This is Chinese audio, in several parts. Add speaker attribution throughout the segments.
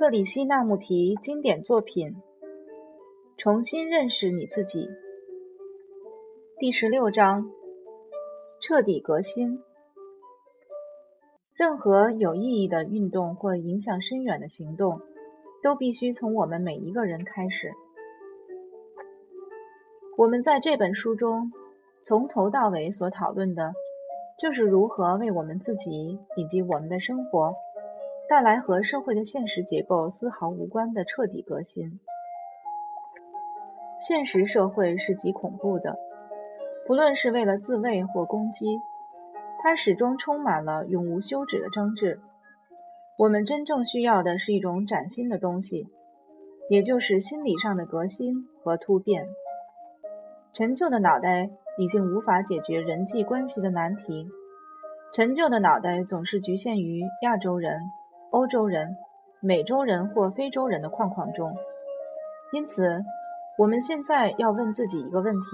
Speaker 1: 克里希那穆提经典作品《重新认识你自己》第十六章：彻底革新。任何有意义的运动或影响深远的行动，都必须从我们每一个人开始。我们在这本书中从头到尾所讨论的，就是如何为我们自己以及我们的生活。带来和社会的现实结构丝毫无关的彻底革新。现实社会是极恐怖的，不论是为了自卫或攻击，它始终充满了永无休止的争执。我们真正需要的是一种崭新的东西，也就是心理上的革新和突变。陈旧的脑袋已经无法解决人际关系的难题，陈旧的脑袋总是局限于亚洲人。欧洲人、美洲人或非洲人的框框中，因此，我们现在要问自己一个问题：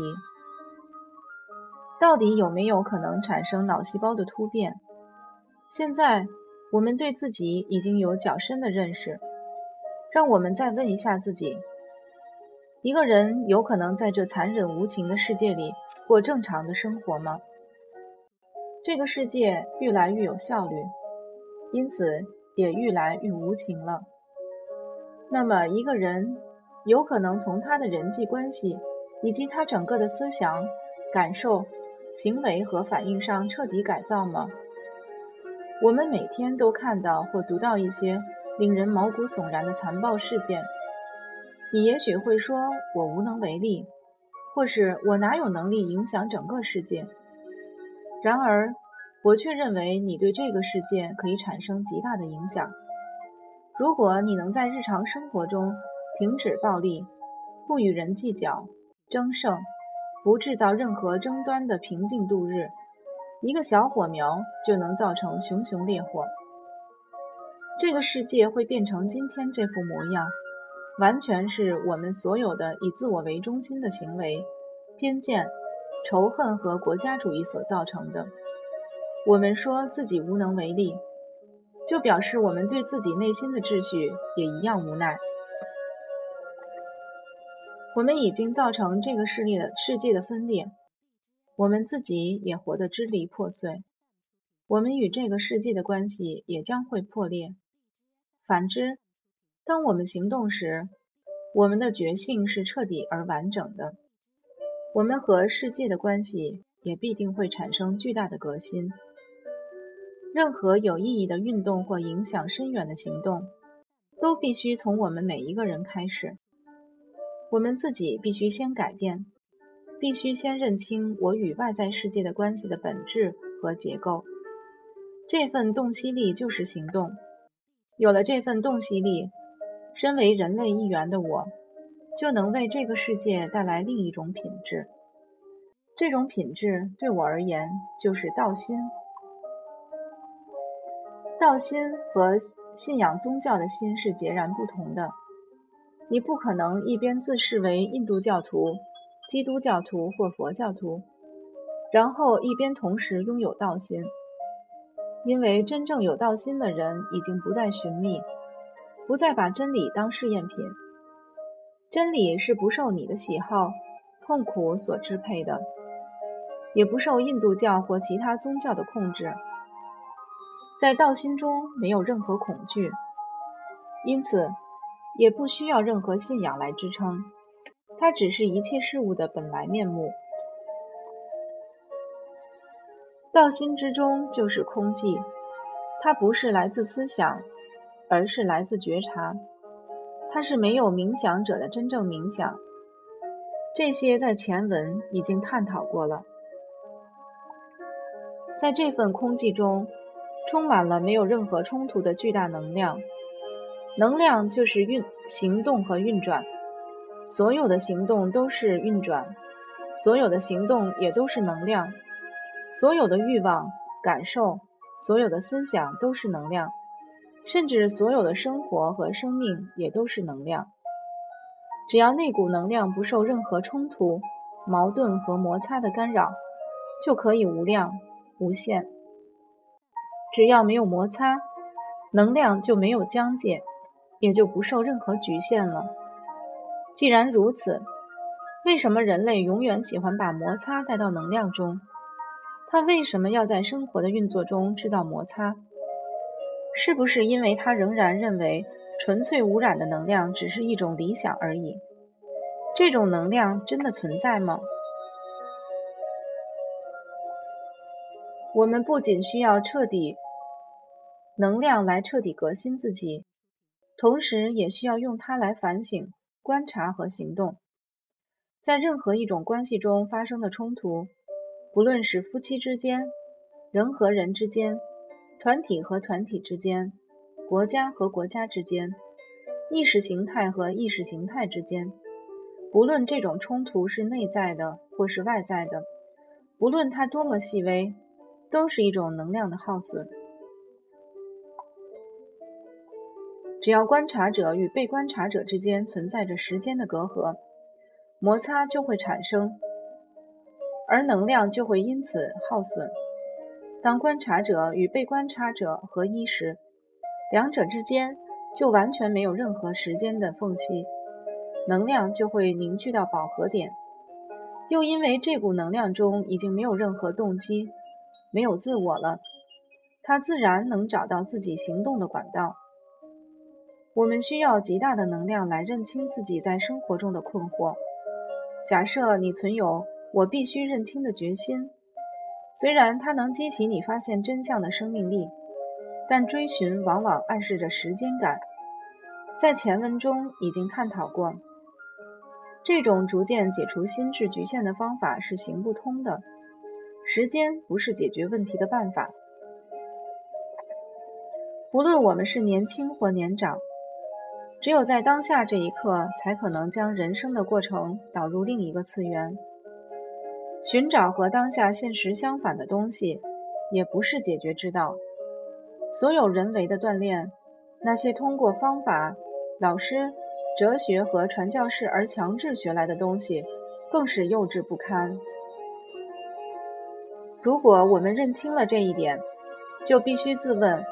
Speaker 1: 到底有没有可能产生脑细胞的突变？现在，我们对自己已经有较深的认识，让我们再问一下自己：一个人有可能在这残忍无情的世界里过正常的生活吗？这个世界越来越有效率，因此。也愈来愈无情了。那么，一个人有可能从他的人际关系以及他整个的思想、感受、行为和反应上彻底改造吗？我们每天都看到或读到一些令人毛骨悚然的残暴事件。你也许会说：“我无能为力，或是我哪有能力影响整个世界？”然而，我却认为你对这个世界可以产生极大的影响。如果你能在日常生活中停止暴力，不与人计较、争胜，不制造任何争端的平静度日，一个小火苗就能造成熊熊烈火。这个世界会变成今天这副模样，完全是我们所有的以自我为中心的行为、偏见、仇恨和国家主义所造成的。我们说自己无能为力，就表示我们对自己内心的秩序也一样无奈。我们已经造成这个世界的世界的分裂，我们自己也活得支离破碎，我们与这个世界的关系也将会破裂。反之，当我们行动时，我们的觉性是彻底而完整的，我们和世界的关系也必定会产生巨大的革新。任何有意义的运动或影响深远的行动，都必须从我们每一个人开始。我们自己必须先改变，必须先认清我与外在世界的关系的本质和结构。这份洞悉力就是行动。有了这份洞悉力，身为人类一员的我，就能为这个世界带来另一种品质。这种品质对我而言，就是道心。道心和信仰宗教的心是截然不同的。你不可能一边自视为印度教徒、基督教徒或佛教徒，然后一边同时拥有道心，因为真正有道心的人已经不再寻觅，不再把真理当试验品。真理是不受你的喜好、痛苦所支配的，也不受印度教或其他宗教的控制。在道心中没有任何恐惧，因此也不需要任何信仰来支撑。它只是一切事物的本来面目。道心之中就是空寂，它不是来自思想，而是来自觉察。它是没有冥想者的真正冥想。这些在前文已经探讨过了。在这份空寂中。充满了没有任何冲突的巨大能量，能量就是运行动和运转，所有的行动都是运转，所有的行动也都是能量，所有的欲望、感受、所有的思想都是能量，甚至所有的生活和生命也都是能量。只要那股能量不受任何冲突、矛盾和摩擦的干扰，就可以无量无限。只要没有摩擦，能量就没有疆界，也就不受任何局限了。既然如此，为什么人类永远喜欢把摩擦带到能量中？他为什么要在生活的运作中制造摩擦？是不是因为他仍然认为纯粹无染的能量只是一种理想而已？这种能量真的存在吗？我们不仅需要彻底能量来彻底革新自己，同时也需要用它来反省、观察和行动。在任何一种关系中发生的冲突。不论是夫妻之间、人和人之间、团体和团体之间、国家和国家之间、意识形态和意识形态之间，不论这种冲突是内在的或是外在的，不论它多么细微，都是一种能量的耗损。只要观察者与被观察者之间存在着时间的隔阂，摩擦就会产生。而能量就会因此耗损。当观察者与被观察者合一时，两者之间就完全没有任何时间的缝隙，能量就会凝聚到饱和点。又因为这股能量中已经没有任何动机，没有自我了，他自然能找到自己行动的管道。我们需要极大的能量来认清自己在生活中的困惑。假设你存有。我必须认清的决心，虽然它能激起你发现真相的生命力，但追寻往往暗示着时间感。在前文中已经探讨过，这种逐渐解除心智局限的方法是行不通的。时间不是解决问题的办法。不论我们是年轻或年长，只有在当下这一刻，才可能将人生的过程导入另一个次元。寻找和当下现实相反的东西，也不是解决之道。所有人为的锻炼，那些通过方法、老师、哲学和传教士而强制学来的东西，更是幼稚不堪。如果我们认清了这一点，就必须自问：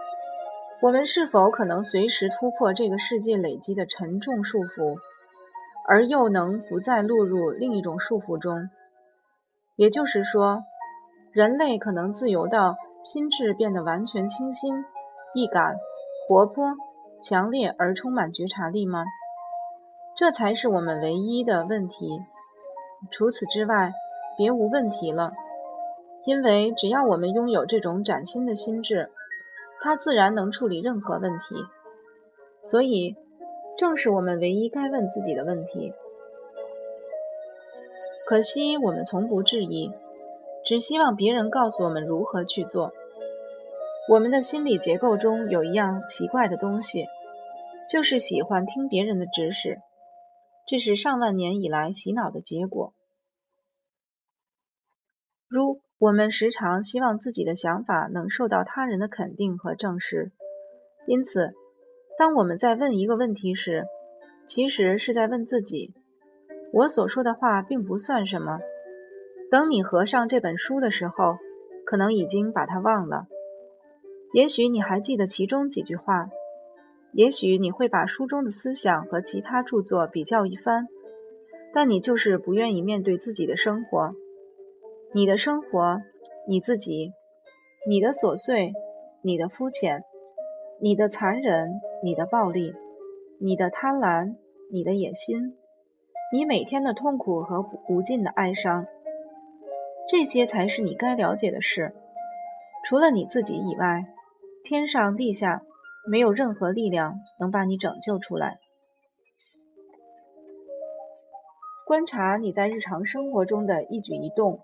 Speaker 1: 我们是否可能随时突破这个世界累积的沉重束缚，而又能不再落入另一种束缚中？也就是说，人类可能自由到心智变得完全清新、易感、活泼、强烈而充满觉察力吗？这才是我们唯一的问题。除此之外，别无问题了。因为只要我们拥有这种崭新的心智，它自然能处理任何问题。所以，正是我们唯一该问自己的问题。可惜我们从不质疑，只希望别人告诉我们如何去做。我们的心理结构中有一样奇怪的东西，就是喜欢听别人的指使。这是上万年以来洗脑的结果。如我们时常希望自己的想法能受到他人的肯定和证实，因此，当我们在问一个问题时，其实是在问自己。我所说的话并不算什么。等你合上这本书的时候，可能已经把它忘了。也许你还记得其中几句话，也许你会把书中的思想和其他著作比较一番，但你就是不愿意面对自己的生活。你的生活，你自己，你的琐碎，你的肤浅，你的残忍，你的暴力，你的贪婪，你的野心。你每天的痛苦和无尽的哀伤，这些才是你该了解的事。除了你自己以外，天上地下没有任何力量能把你拯救出来。观察你在日常生活中的一举一动。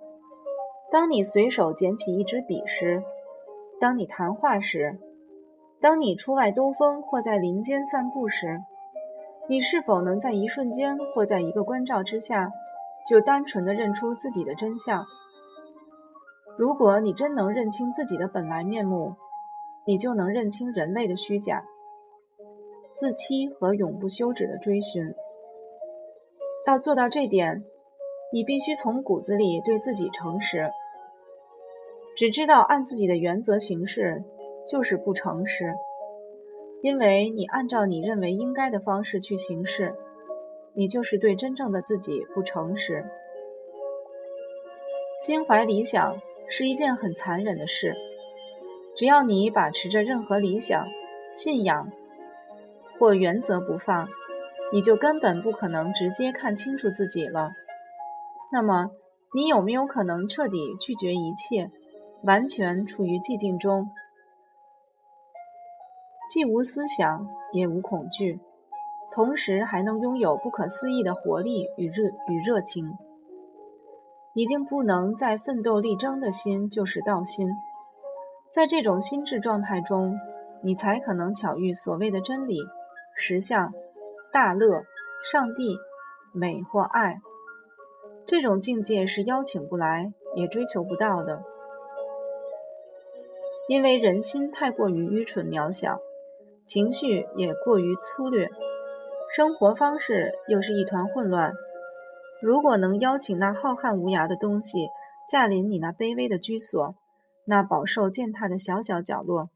Speaker 1: 当你随手捡起一支笔时，当你谈话时，当你出外兜风或在林间散步时。你是否能在一瞬间或在一个关照之下，就单纯的认出自己的真相？如果你真能认清自己的本来面目，你就能认清人类的虚假、自欺和永不休止的追寻。要做到这点，你必须从骨子里对自己诚实。只知道按自己的原则行事，就是不诚实。因为你按照你认为应该的方式去行事，你就是对真正的自己不诚实。心怀理想是一件很残忍的事，只要你把持着任何理想、信仰或原则不放，你就根本不可能直接看清楚自己了。那么，你有没有可能彻底拒绝一切，完全处于寂静中，既无思想也无恐惧，同时还能拥有不可思议的活力与热与热情？已经不能再奋斗力争的心，就是道心。在这种心智状态中，你才可能巧遇所谓的真理、实相、大乐、上帝、美或爱。这种境界是邀请不来，也追求不到的，因为人心太过于愚蠢渺小，情绪也过于粗略，生活方式又是一团混乱。如果能邀请那浩瀚无涯的东西驾临你那卑微的居所，那饱受践踏的小小角落，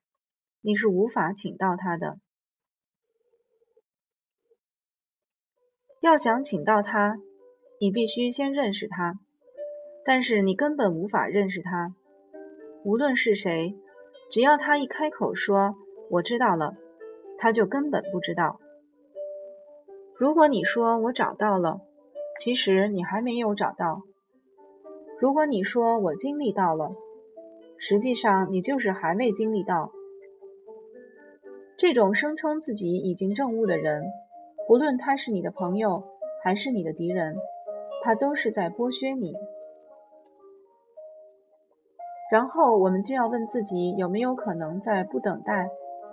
Speaker 1: 你是无法请到他的。要想请到他。你必须先认识他，但是你根本无法认识他。无论是谁，只要他一开口说“我知道了”，他就根本不知道。如果你说我找到了，其实你还没有找到。如果你说我经历到了，实际上你就是还未经历到。这种声称自己已经证悟的人，不论他是你的朋友还是你的敌人。他都是在剥削你，然后我们就要问自己有没有可能在不等待、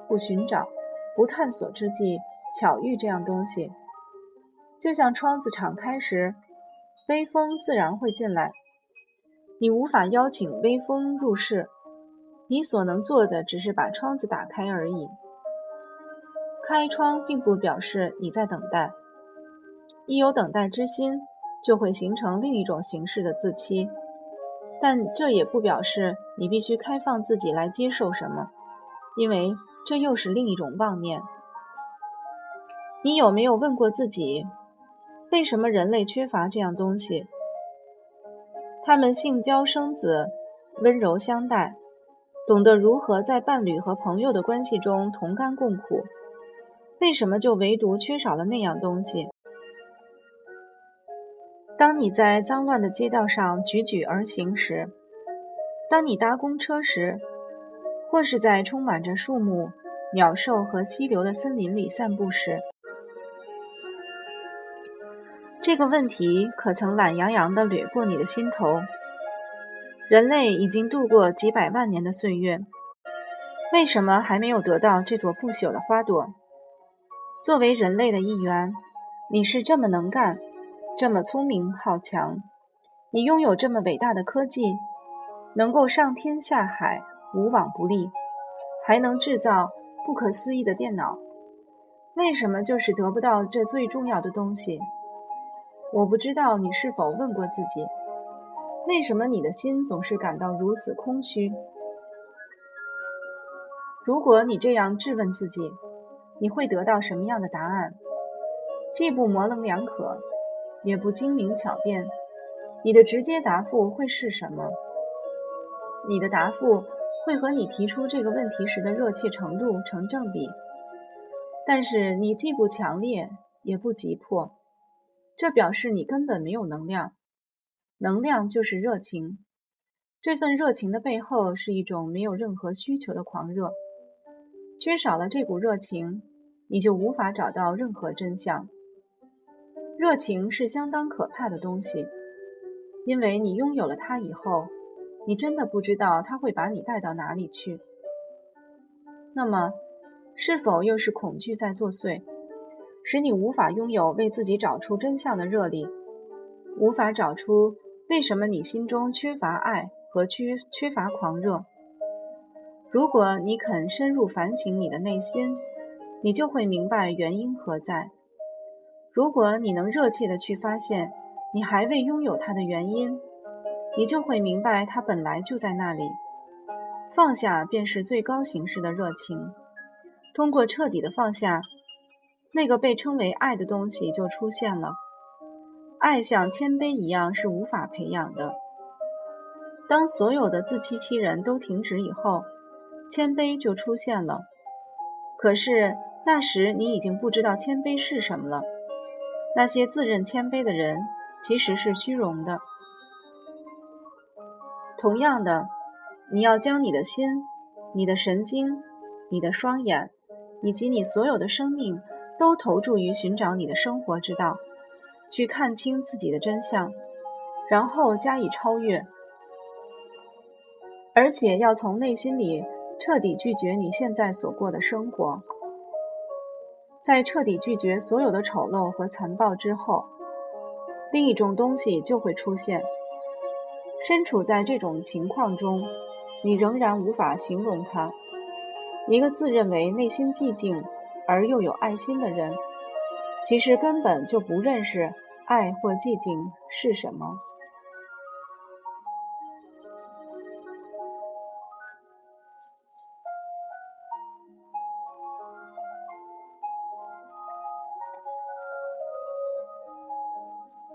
Speaker 1: 不寻找、不探索之际巧遇这样东西。就像窗子敞开时，微风自然会进来。你无法邀请微风入室，你所能做的只是把窗子打开而已。开窗并不表示你在等待，一有等待之心。就会形成另一种形式的自欺，但这也不表示你必须开放自己来接受什么，因为这又是另一种妄念。你有没有问过自己，为什么人类缺乏这样东西？他们性交生子，温柔相待，懂得如何在伴侣和朋友的关系中同甘共苦，为什么就唯独缺少了那样东西？当你在脏乱的街道上踽踽而行时，当你搭公车时，或是在充满着树木、鸟兽和溪流的森林里散步时，这个问题可曾懒洋洋地掠过你的心头？人类已经度过几百万年的岁月，为什么还没有得到这朵不朽的花朵？作为人类的一员，你是这么能干。这么聪明好强，你拥有这么伟大的科技，能够上天下海无往不利，还能制造不可思议的电脑，为什么就是得不到这最重要的东西？我不知道你是否问过自己，为什么你的心总是感到如此空虚？如果你这样质问自己，你会得到什么样的答案？既不模棱两可。也不精明巧辩，你的直接答复会是什么？你的答复会和你提出这个问题时的热切程度成正比，但是你既不强烈也不急迫，这表示你根本没有能量。能量就是热情，这份热情的背后是一种没有任何需求的狂热。缺少了这股热情，你就无法找到任何真相。热情是相当可怕的东西，因为你拥有了它以后，你真的不知道它会把你带到哪里去。那么，是否又是恐惧在作祟，使你无法拥有为自己找出真相的热力，无法找出为什么你心中缺乏爱和缺缺乏狂热？如果你肯深入反省你的内心，你就会明白原因何在。如果你能热切地去发现你还未拥有它的原因，你就会明白它本来就在那里。放下便是最高形式的热情。通过彻底的放下，那个被称为爱的东西就出现了。爱像谦卑一样是无法培养的。当所有的自欺欺人都停止以后，谦卑就出现了。可是那时你已经不知道谦卑是什么了。那些自认谦卑的人其实是虚荣的。同样的，你要将你的心、你的神经、你的双眼，以及你所有的生命，都投注于寻找你的生活之道，去看清自己的真相，然后加以超越。而且要从内心里彻底拒绝你现在所过的生活，在彻底拒绝所有的丑陋和残暴之后，另一种东西就会出现。身处在这种情况中，你仍然无法形容它。一个自认为内心寂静而又有爱心的人，其实根本就不认识爱或寂静是什么。